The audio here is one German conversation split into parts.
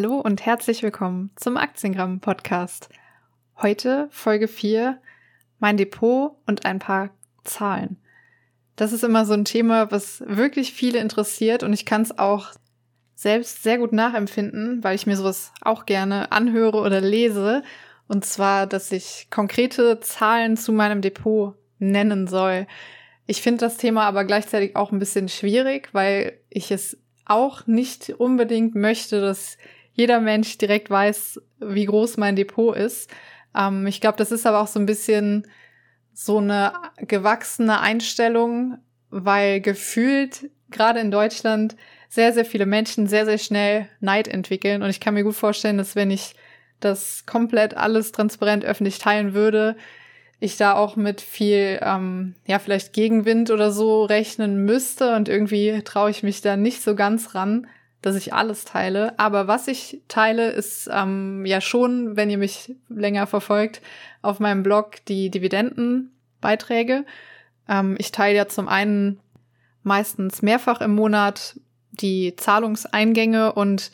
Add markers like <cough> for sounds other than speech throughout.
Hallo und herzlich willkommen zum Aktiengramm Podcast. Heute Folge 4, mein Depot und ein paar Zahlen. Das ist immer so ein Thema, was wirklich viele interessiert und ich kann es auch selbst sehr gut nachempfinden, weil ich mir sowas auch gerne anhöre oder lese. Und zwar, dass ich konkrete Zahlen zu meinem Depot nennen soll. Ich finde das Thema aber gleichzeitig auch ein bisschen schwierig, weil ich es auch nicht unbedingt möchte, dass jeder Mensch direkt weiß, wie groß mein Depot ist. Ähm, ich glaube, das ist aber auch so ein bisschen so eine gewachsene Einstellung, weil gefühlt gerade in Deutschland sehr, sehr viele Menschen sehr, sehr schnell Neid entwickeln. Und ich kann mir gut vorstellen, dass wenn ich das komplett alles transparent öffentlich teilen würde, ich da auch mit viel, ähm, ja, vielleicht Gegenwind oder so rechnen müsste. Und irgendwie traue ich mich da nicht so ganz ran dass ich alles teile. Aber was ich teile, ist ähm, ja schon, wenn ihr mich länger verfolgt, auf meinem Blog die Dividendenbeiträge. Ähm, ich teile ja zum einen meistens mehrfach im Monat die Zahlungseingänge und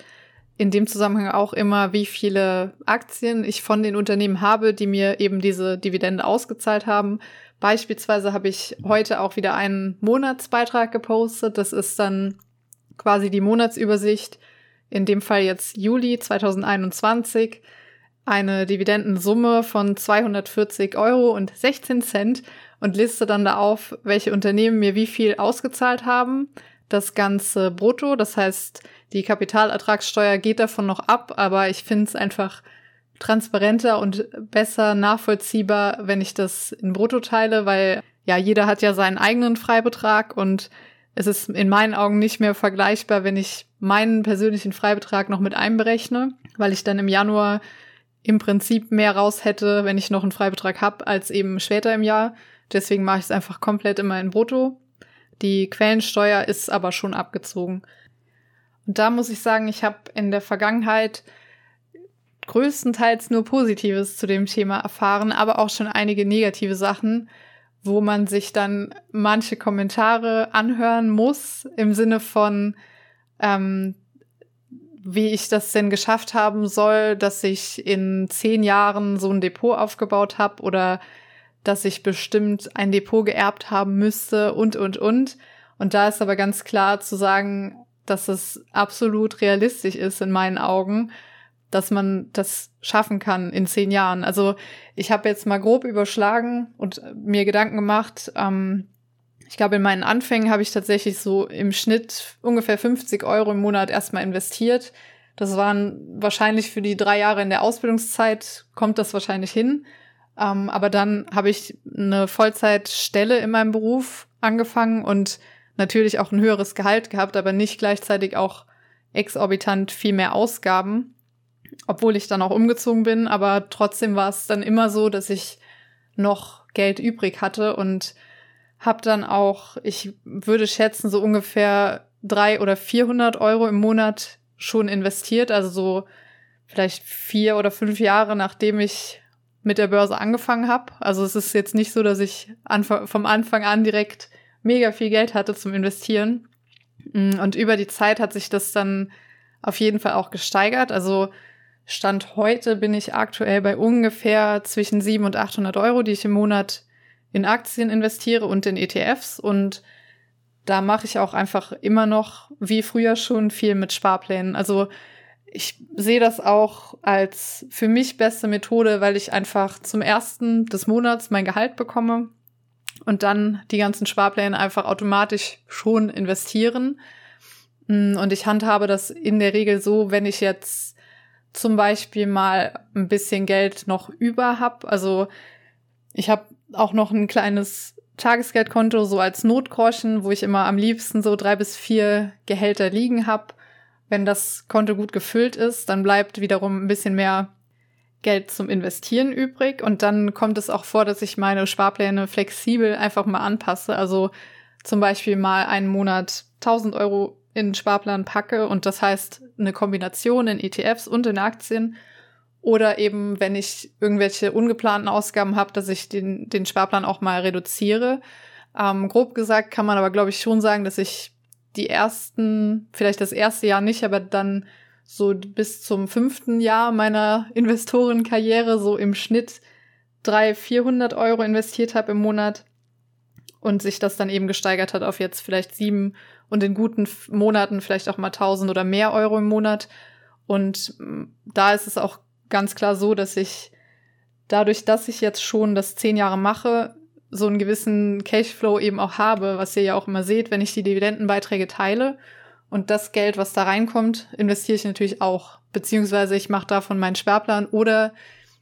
in dem Zusammenhang auch immer, wie viele Aktien ich von den Unternehmen habe, die mir eben diese Dividende ausgezahlt haben. Beispielsweise habe ich heute auch wieder einen Monatsbeitrag gepostet. Das ist dann quasi die Monatsübersicht, in dem Fall jetzt Juli 2021, eine Dividendensumme von 240 Euro und 16 Cent und liste dann da auf, welche Unternehmen mir wie viel ausgezahlt haben. Das Ganze brutto, das heißt, die Kapitalertragssteuer geht davon noch ab, aber ich finde es einfach transparenter und besser nachvollziehbar, wenn ich das in brutto teile, weil ja, jeder hat ja seinen eigenen Freibetrag und es ist in meinen Augen nicht mehr vergleichbar, wenn ich meinen persönlichen Freibetrag noch mit einberechne, weil ich dann im Januar im Prinzip mehr raus hätte, wenn ich noch einen Freibetrag habe, als eben später im Jahr. Deswegen mache ich es einfach komplett immer in Brutto. Die Quellensteuer ist aber schon abgezogen. Und da muss ich sagen, ich habe in der Vergangenheit größtenteils nur Positives zu dem Thema erfahren, aber auch schon einige negative Sachen, wo man sich dann manche Kommentare anhören muss im Sinne von, ähm, wie ich das denn geschafft haben soll, dass ich in zehn Jahren so ein Depot aufgebaut habe oder dass ich bestimmt ein Depot geerbt haben müsste und, und, und. Und da ist aber ganz klar zu sagen, dass es absolut realistisch ist in meinen Augen dass man das schaffen kann in zehn Jahren. Also ich habe jetzt mal grob überschlagen und mir Gedanken gemacht. Ähm, ich glaube, in meinen Anfängen habe ich tatsächlich so im Schnitt ungefähr 50 Euro im Monat erstmal investiert. Das waren wahrscheinlich für die drei Jahre in der Ausbildungszeit, kommt das wahrscheinlich hin. Ähm, aber dann habe ich eine Vollzeitstelle in meinem Beruf angefangen und natürlich auch ein höheres Gehalt gehabt, aber nicht gleichzeitig auch exorbitant viel mehr Ausgaben obwohl ich dann auch umgezogen bin, aber trotzdem war es dann immer so, dass ich noch Geld übrig hatte und habe dann auch, ich würde schätzen, so ungefähr drei oder vierhundert Euro im Monat schon investiert, also so vielleicht vier oder fünf Jahre, nachdem ich mit der Börse angefangen habe. Also es ist jetzt nicht so, dass ich vom Anfang an direkt mega viel Geld hatte zum Investieren. Und über die Zeit hat sich das dann auf jeden Fall auch gesteigert. Also Stand heute bin ich aktuell bei ungefähr zwischen 700 und 800 Euro, die ich im Monat in Aktien investiere und in ETFs. Und da mache ich auch einfach immer noch, wie früher schon, viel mit Sparplänen. Also ich sehe das auch als für mich beste Methode, weil ich einfach zum ersten des Monats mein Gehalt bekomme und dann die ganzen Sparpläne einfach automatisch schon investieren. Und ich handhabe das in der Regel so, wenn ich jetzt zum Beispiel mal ein bisschen Geld noch über habe. Also ich habe auch noch ein kleines Tagesgeldkonto so als Notgroschen, wo ich immer am liebsten so drei bis vier Gehälter liegen habe. Wenn das Konto gut gefüllt ist, dann bleibt wiederum ein bisschen mehr Geld zum Investieren übrig. Und dann kommt es auch vor, dass ich meine Sparpläne flexibel einfach mal anpasse. Also zum Beispiel mal einen Monat 1000 Euro in Sparplan packe und das heißt eine Kombination in ETFs und in Aktien oder eben, wenn ich irgendwelche ungeplanten Ausgaben habe, dass ich den, den Sparplan auch mal reduziere. Ähm, grob gesagt kann man aber, glaube ich, schon sagen, dass ich die ersten, vielleicht das erste Jahr nicht, aber dann so bis zum fünften Jahr meiner <laughs> Investorenkarriere so im Schnitt 300, 400 Euro investiert habe im Monat und sich das dann eben gesteigert hat auf jetzt vielleicht sieben und in guten Monaten vielleicht auch mal 1000 oder mehr Euro im Monat. Und mm, da ist es auch ganz klar so, dass ich dadurch, dass ich jetzt schon das zehn Jahre mache, so einen gewissen Cashflow eben auch habe, was ihr ja auch immer seht, wenn ich die Dividendenbeiträge teile. Und das Geld, was da reinkommt, investiere ich natürlich auch. Beziehungsweise ich mache davon meinen Sperrplan oder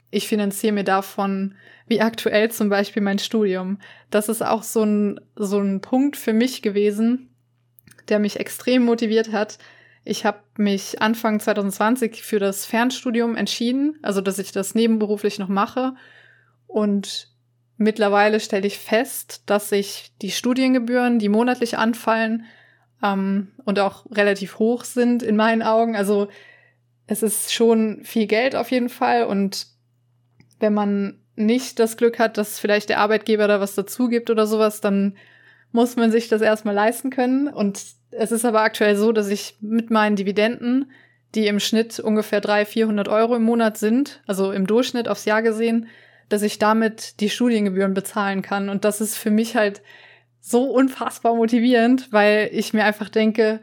ich finanziere mir davon, wie aktuell zum Beispiel mein Studium. Das ist auch so ein, so ein Punkt für mich gewesen, der mich extrem motiviert hat. Ich habe mich Anfang 2020 für das Fernstudium entschieden, also dass ich das nebenberuflich noch mache. Und mittlerweile stelle ich fest, dass sich die Studiengebühren, die monatlich anfallen ähm, und auch relativ hoch sind in meinen Augen, also es ist schon viel Geld auf jeden Fall und wenn man nicht das Glück hat, dass vielleicht der Arbeitgeber da was dazu gibt oder sowas, dann muss man sich das erstmal leisten können. Und es ist aber aktuell so, dass ich mit meinen Dividenden, die im Schnitt ungefähr 300, 400 Euro im Monat sind, also im Durchschnitt aufs Jahr gesehen, dass ich damit die Studiengebühren bezahlen kann. Und das ist für mich halt so unfassbar motivierend, weil ich mir einfach denke,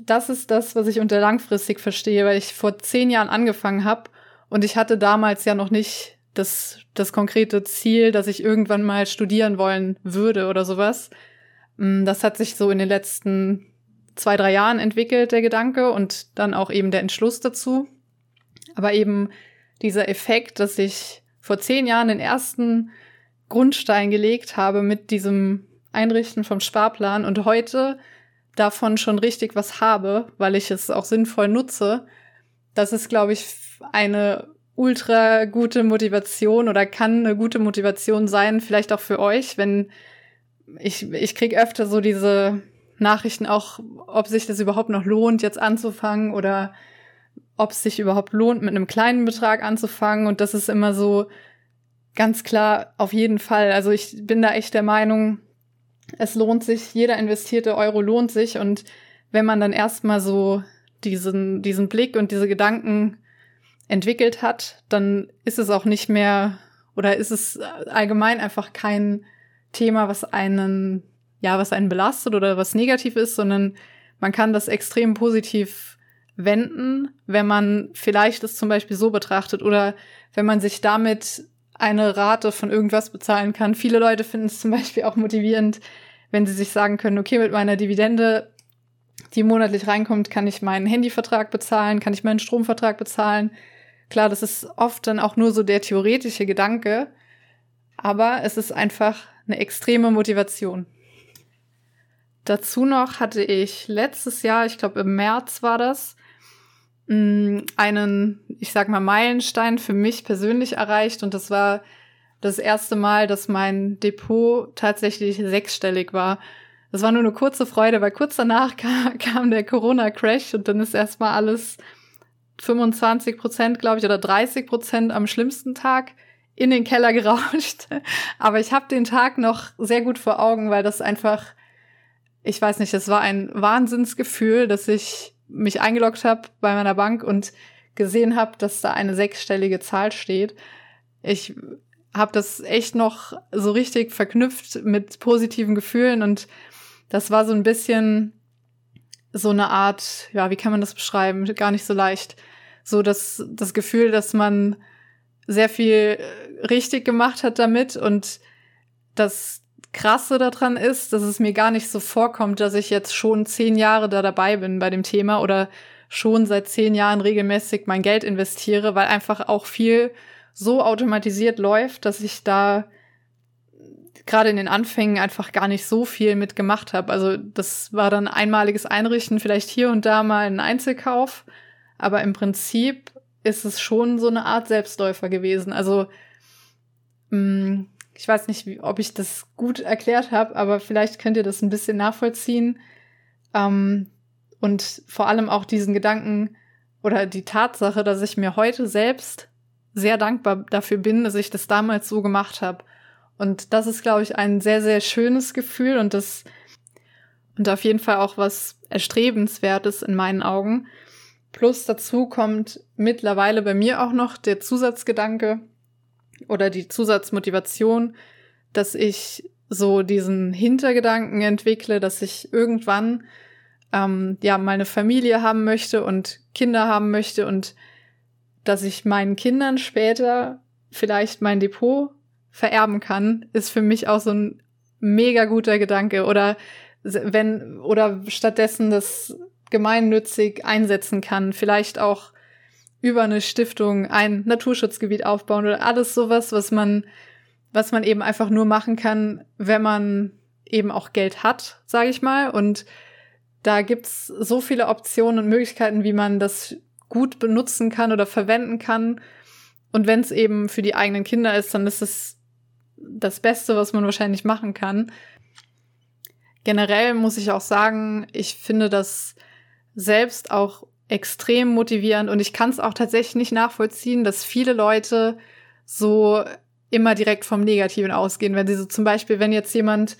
das ist das, was ich unter langfristig verstehe, weil ich vor zehn Jahren angefangen habe und ich hatte damals ja noch nicht das, das konkrete Ziel, dass ich irgendwann mal studieren wollen würde oder sowas. Mm, das hat sich so in den letzten zwei, drei Jahren entwickelt, der Gedanke, und dann auch eben der Entschluss dazu. Aber eben dieser Effekt, dass ich vor zehn Jahren den ersten Grundstein gelegt habe mit diesem Einrichten vom Sparplan und heute davon schon richtig was habe, weil ich es auch sinnvoll nutze, das ist, glaube ich, eine ultra gute Motivation oder kann eine gute Motivation sein, vielleicht auch für euch, wenn ich, ich krieg öfter so diese Nachrichten auch, ob sich das überhaupt noch lohnt, jetzt anzufangen oder ob es sich überhaupt lohnt, mit einem kleinen Betrag anzufangen. Und das ist immer so ganz klar auf jeden Fall. Also ich bin da echt der Meinung, es lohnt sich, jeder investierte Euro lohnt sich. Und wenn man dann erstmal so diesen, diesen Blick und diese Gedanken entwickelt hat, dann ist es auch nicht mehr oder ist es allgemein einfach kein Thema, was einen, ja, was einen belastet oder was negativ ist, sondern man kann das extrem positiv wenden, wenn man vielleicht es zum Beispiel so betrachtet oder wenn man sich damit eine Rate von irgendwas bezahlen kann. Viele Leute finden es zum Beispiel auch motivierend, wenn sie sich sagen können, okay, mit meiner Dividende, die monatlich reinkommt, kann ich meinen Handyvertrag bezahlen, kann ich meinen Stromvertrag bezahlen, Klar, das ist oft dann auch nur so der theoretische Gedanke, aber es ist einfach eine extreme Motivation. Dazu noch hatte ich letztes Jahr, ich glaube im März war das, mm, einen, ich sag mal, Meilenstein für mich persönlich erreicht und das war das erste Mal, dass mein Depot tatsächlich sechsstellig war. Das war nur eine kurze Freude, weil kurz danach <laughs> kam, kam der Corona-Crash und dann ist erstmal alles 25 Prozent, glaube ich, oder 30 Prozent am schlimmsten Tag in den Keller <laughs> gerauscht. Aber ich habe den Tag noch sehr gut vor Augen, weil das einfach, ich weiß nicht, das war ein Wahnsinnsgefühl, dass ich mich eingeloggt habe bei meiner Bank und gesehen habe, dass da eine sechsstellige Zahl steht. Ich habe das echt noch so richtig verknüpft mit positiven Gefühlen und das war so ein bisschen so eine Art, ja, wie kann man das beschreiben? Gar nicht so leicht. So das, das Gefühl, dass man sehr viel äh, richtig gemacht hat damit und das Krasse daran ist, dass es mir gar nicht so vorkommt, dass ich jetzt schon zehn Jahre da dabei bin bei dem Thema oder schon seit zehn Jahren regelmäßig mein Geld investiere, weil einfach auch viel so automatisiert läuft, dass ich da gerade in den Anfängen einfach gar nicht so viel mitgemacht habe. Also das war dann einmaliges Einrichten, vielleicht hier und da mal ein Einzelkauf, aber im Prinzip ist es schon so eine Art Selbstläufer gewesen. Also mh, mm, ich weiß nicht, ob ich das gut erklärt habe, aber vielleicht könnt ihr das ein bisschen nachvollziehen. Ähm, und vor allem auch diesen Gedanken oder die Tatsache, dass ich mir heute selbst sehr dankbar dafür bin, dass ich das damals so gemacht habe. Und das ist, glaube ich, ein sehr, sehr schönes Gefühl und das und auf jeden Fall auch was Erstrebenswertes in meinen Augen. Plus dazu kommt mittlerweile bei mir auch noch der Zusatzgedanke oder die Zusatzmotivation, dass ich so diesen Hintergedanken entwickle, dass ich irgendwann ähm, ja meine Familie haben möchte und Kinder haben möchte und dass ich meinen Kindern später vielleicht mein Depot vererben kann, ist für mich auch so ein mega guter Gedanke. Oder wenn, oder stattdessen das gemeinnützig einsetzen kann, vielleicht auch über eine Stiftung ein Naturschutzgebiet aufbauen oder alles sowas, was man, was man eben einfach nur machen kann, wenn man eben auch Geld hat, sage ich mal. Und da gibt's so viele Optionen und Möglichkeiten, wie man das gut benutzen kann oder verwenden kann. Und wenn es eben für die eigenen Kinder ist, dann ist es das Beste, was man wahrscheinlich machen kann. Generell muss ich auch sagen, ich finde das selbst auch extrem motivierend und ich kann es auch tatsächlich nicht nachvollziehen, dass viele Leute so immer direkt vom Negativen ausgehen. Wenn sie so zum Beispiel, wenn jetzt jemand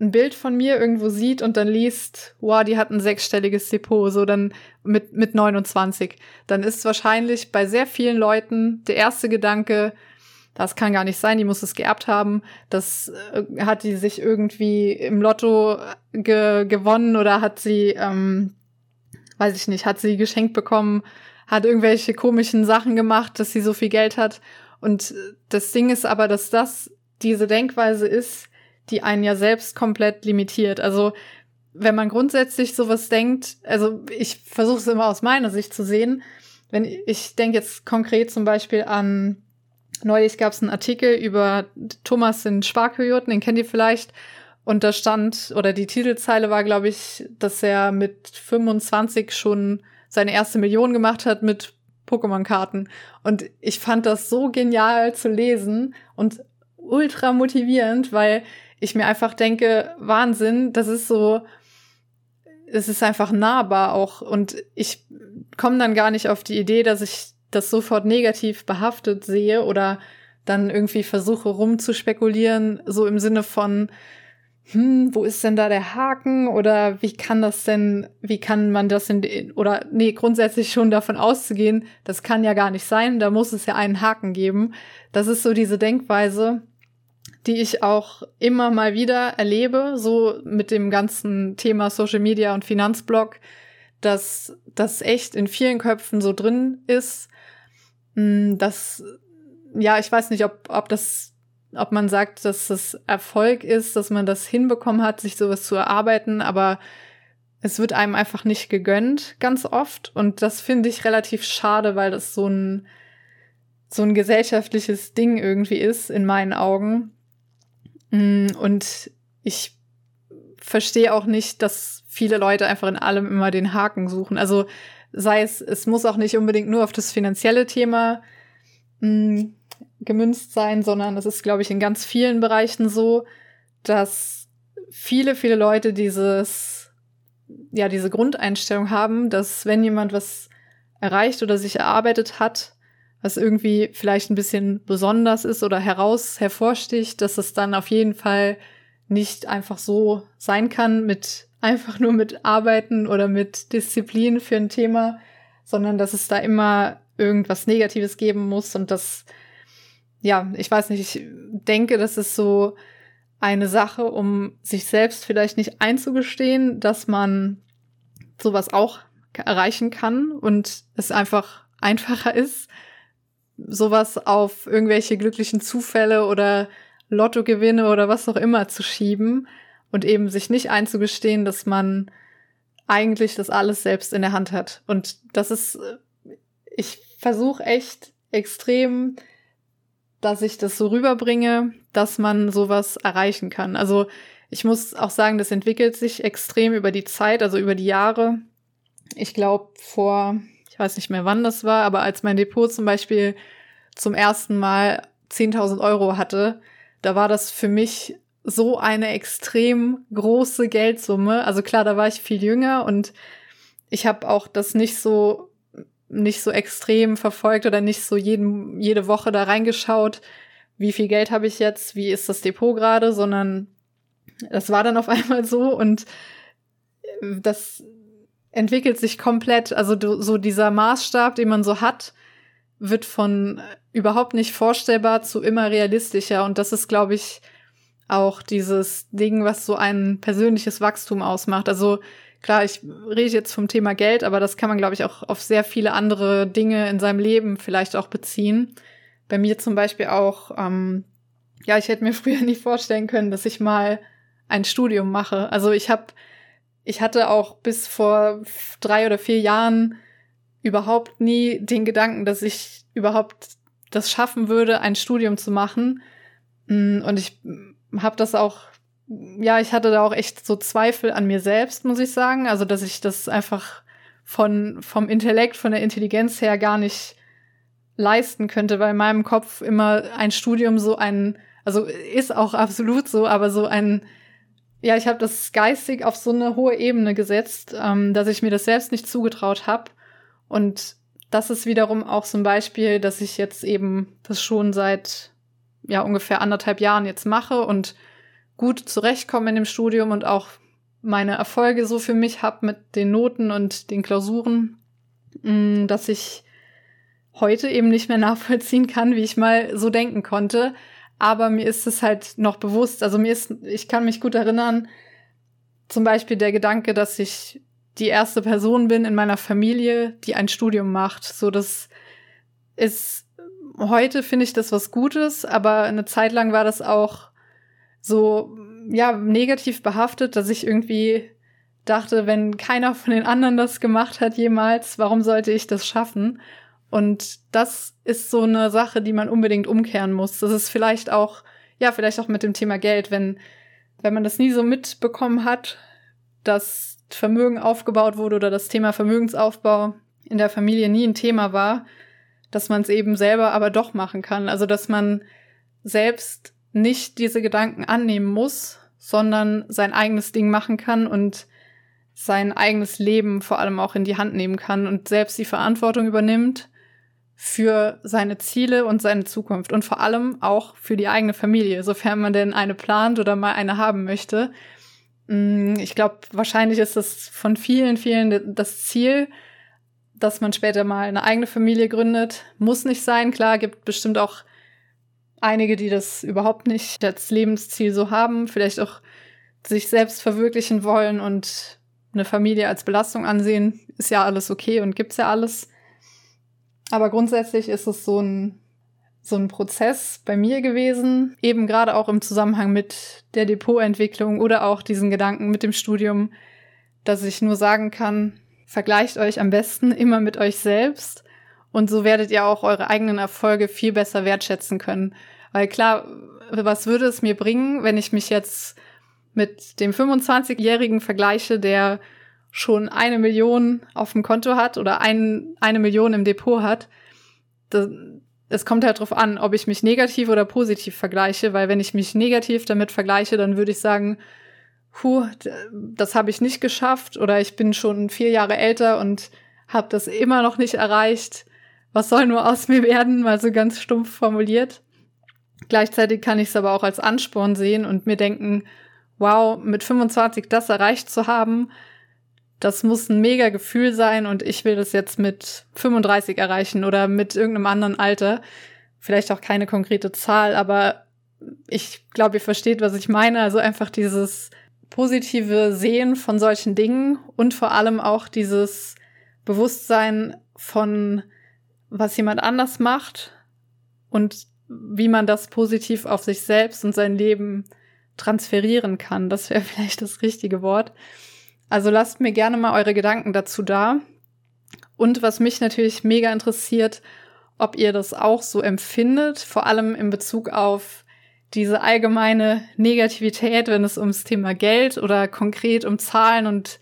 ein Bild von mir irgendwo sieht und dann liest, wow, die hat ein sechsstelliges Depot, so dann mit, mit 29, dann ist wahrscheinlich bei sehr vielen Leuten der erste Gedanke, das kann gar nicht sein, die muss es geerbt haben, das äh, hat die sich irgendwie im Lotto ge gewonnen oder hat sie, ähm, weiß ich nicht, hat sie geschenkt bekommen, hat irgendwelche komischen Sachen gemacht, dass sie so viel Geld hat. Und das Ding ist aber, dass das diese Denkweise ist, die einen ja selbst komplett limitiert. Also wenn man grundsätzlich sowas denkt, also ich versuche es immer aus meiner Sicht zu sehen. Wenn ich denke jetzt konkret zum Beispiel an neulich gab es einen Artikel über Thomas in Sparkojoten, den kennt ihr vielleicht. Und da stand, oder die Titelzeile war, glaube ich, dass er mit 25 schon seine erste Million gemacht hat mit Pokémon-Karten. Und ich fand das so genial zu lesen und ultra motivierend, weil ich mir einfach denke, Wahnsinn, das ist so, es ist einfach nahbar auch. Und ich komme dann gar nicht auf die Idee, dass ich das sofort negativ behaftet sehe oder dann irgendwie versuche rumzuspekulieren, so im Sinne von, hm, wo ist denn da der Haken oder wie kann das denn, wie kann man das in, oder nee, grundsätzlich schon davon auszugehen, das kann ja gar nicht sein, da muss es ja einen Haken geben. Das ist so diese Denkweise, die ich auch immer mal wieder erlebe, so mit dem ganzen Thema Social Media und Finanzblog, dass das echt in vielen Köpfen so drin ist, hm, dass, ja, ich weiß nicht, ob, ob das, ob man sagt, dass das Erfolg ist, dass man das hinbekommen hat, sich sowas zu erarbeiten, aber es wird einem einfach nicht gegönnt, ganz oft. Und das finde ich relativ schade, weil das so ein, so ein gesellschaftliches Ding irgendwie ist, in meinen Augen. Mm, und ich verstehe auch nicht, dass viele Leute einfach in allem immer den Haken suchen. Also sei es, es muss auch nicht unbedingt nur auf das finanzielle Thema mm, gemünzt sein, sondern es ist, glaube ich, in ganz vielen Bereichen so, dass viele, viele Leute dieses, ja, diese Grundeinstellung haben, dass wenn jemand was erreicht oder sich erarbeitet hat, was irgendwie vielleicht ein bisschen besonders ist oder heraus hervorsticht, dass es dann auf jeden Fall nicht einfach so sein kann mit <laughs> einfach nur mit Arbeiten oder mit Disziplin für ein Thema, sondern dass es da immer irgendwas Negatives geben muss und das, ja, ich weiß nicht, ich denke, das ist so eine Sache, um sich selbst vielleicht nicht einzugestehen, dass man sowas auch erreichen kann und es einfach <laughs> einfacher ist, sowas auf irgendwelche glücklichen Zufälle oder Lottogewinne oder was auch immer zu schieben und eben sich nicht einzugestehen, dass man eigentlich das alles selbst in der Hand hat. Und das ist, ich versuche echt extrem, dass ich das so rüberbringe, dass man sowas erreichen kann. Also ich muss auch sagen, das entwickelt sich extrem über die Zeit, also über die Jahre. Ich glaube, vor weiß nicht mehr, wann das war, aber als mein Depot zum Beispiel zum ersten Mal 10.000 Euro hatte, da war das für mich so eine extrem große Geldsumme. Also klar, da war ich viel jünger und ich habe auch das nicht so nicht so extrem verfolgt oder nicht so jeden, jede Woche da reingeschaut, wie viel Geld habe ich jetzt, wie ist das Depot gerade, sondern das war dann auf <laughs> einmal so und das entwickelt sich komplett. Also so dieser Maßstab, den man so hat, wird von überhaupt nicht vorstellbar zu immer realistischer. Und das ist, glaube ich, auch dieses Ding, was so ein persönliches Wachstum ausmacht. Also klar, ich rede jetzt vom Thema Geld, aber das kann man, glaube ich, auch auf sehr viele andere Dinge in seinem Leben vielleicht auch beziehen. Bei mir zum Beispiel auch, ähm, ja, ich hätte mir <laughs> früher nicht vorstellen können, dass ich mal ein Studium mache. Also ich habe, ich hatte auch bis vor drei oder vier Jahren überhaupt nie den Gedanken, dass ich überhaupt das schaffen würde, ein Studium zu machen. Mm, und ich habe das auch, ja, ich hatte da auch echt so Zweifel an mir selbst, muss ich sagen. Also, dass ich das einfach von, vom Intellekt, von der Intelligenz her gar nicht leisten könnte, weil in meinem Kopf immer ein Studium so ein, also ist auch absolut so, aber so ein, ja, ich habe das geistig auf so eine hohe Ebene gesetzt, ähm, dass ich mir das selbst nicht zugetraut habe. Und das ist wiederum auch so ein Beispiel, dass ich jetzt eben das schon seit ja ungefähr anderthalb Jahren jetzt mache und gut zurechtkomme in dem Studium und auch meine Erfolge so für mich habe mit den Noten und den Klausuren, mm, dass ich heute eben nicht mehr <laughs> nachvollziehen kann, wie ich mal so denken konnte. Aber mir ist es halt noch bewusst. Also mir ist, ich kann mich gut erinnern, zum Beispiel der Gedanke, dass ich die erste Person bin in meiner Familie, die ein Studium macht. So, das ist heute finde ich das was Gutes, aber eine Zeit lang war das auch so, ja, negativ behaftet, dass ich irgendwie dachte, wenn keiner von den anderen das gemacht hat jemals, warum sollte ich das schaffen? Und das ist so eine Sache, die man unbedingt umkehren muss. Das ist vielleicht auch, ja, vielleicht auch mit dem Thema Geld, wenn, wenn man das nie so mitbekommen hat, dass Vermögen aufgebaut wurde oder das Thema Vermögensaufbau in der Familie nie ein Thema war, dass man es eben selber aber doch machen kann. Also dass man selbst nicht diese Gedanken annehmen muss, sondern sein eigenes Ding machen kann und sein eigenes Leben vor allem auch in die Hand nehmen kann und selbst die Verantwortung übernimmt für seine Ziele und seine Zukunft und vor allem auch für die eigene Familie, sofern man denn eine plant oder mal eine haben möchte. Mm, ich glaube, wahrscheinlich ist das von vielen, vielen das Ziel, dass man später mal eine eigene Familie gründet. Muss nicht sein, klar, gibt bestimmt auch einige, die das überhaupt nicht als Lebensziel so haben, vielleicht auch sich selbst verwirklichen wollen und eine Familie als Belastung ansehen, ist ja alles okay und gibt's ja alles. Aber grundsätzlich ist es so ein so ein Prozess bei mir gewesen, eben gerade auch im Zusammenhang mit der Depotentwicklung oder auch diesen Gedanken mit dem Studium, dass ich nur sagen kann, vergleicht euch am besten immer mit euch selbst und so werdet ihr auch eure eigenen Erfolge viel besser wertschätzen können. Weil klar, was würde es mir bringen, wenn ich mich jetzt mit dem 25-Jährigen vergleiche, der schon eine Million auf dem Konto hat oder ein, eine Million im Depot hat? Das, es kommt halt drauf an, ob ich mich negativ oder positiv vergleiche, weil wenn ich mich negativ damit vergleiche, dann würde ich sagen, puh, das habe ich nicht geschafft oder ich bin schon vier Jahre älter und habe das immer noch nicht erreicht. Was soll nur aus mir werden, mal so ganz stumpf formuliert. Gleichzeitig kann ich es aber auch als Ansporn sehen und mir denken, wow, mit 25 das erreicht zu haben, das muss ein mega Gefühl sein und ich will das jetzt mit 35 erreichen oder mit irgendeinem anderen Alter. Vielleicht auch keine konkrete Zahl, aber ich glaube, ihr versteht, was ich meine. Also einfach dieses positive Sehen von solchen Dingen und vor allem auch dieses Bewusstsein von, was jemand anders macht und wie man das positiv auf sich selbst und sein Leben transferieren kann. Das wäre <laughs> vielleicht das richtige Wort. Also lasst mir gerne mal eure Gedanken dazu da. Und was mich natürlich mega interessiert, ob ihr das auch so empfindet, vor allem in Bezug auf diese allgemeine Negativität, wenn es ums Thema Geld oder konkret um Zahlen und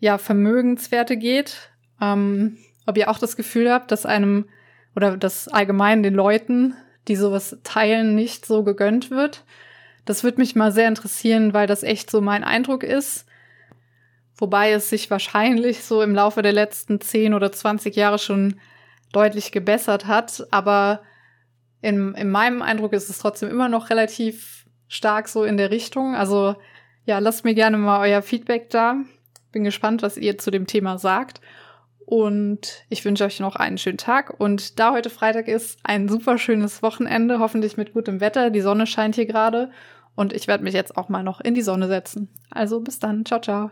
ja, Vermögenswerte geht. Ähm, ob ihr auch das Gefühl habt, dass einem oder dass allgemein den Leuten, die sowas teilen, nicht so gegönnt wird. Das würde mich mal sehr interessieren, weil das echt so mein Eindruck ist. Wobei es sich wahrscheinlich so im Laufe der letzten 10 oder 20 Jahre schon deutlich gebessert hat. Aber in, in meinem Eindruck ist es trotzdem immer noch relativ stark so in der Richtung. Also ja, lasst mir gerne mal euer Feedback da. Bin gespannt, was ihr zu dem Thema sagt. Und ich wünsche euch noch einen schönen Tag. Und da heute Freitag ist, ein super schönes Wochenende, hoffentlich mit gutem Wetter. Die Sonne scheint hier gerade. Und ich werde mich jetzt auch mal noch in die Sonne setzen. Also bis dann. Ciao, ciao.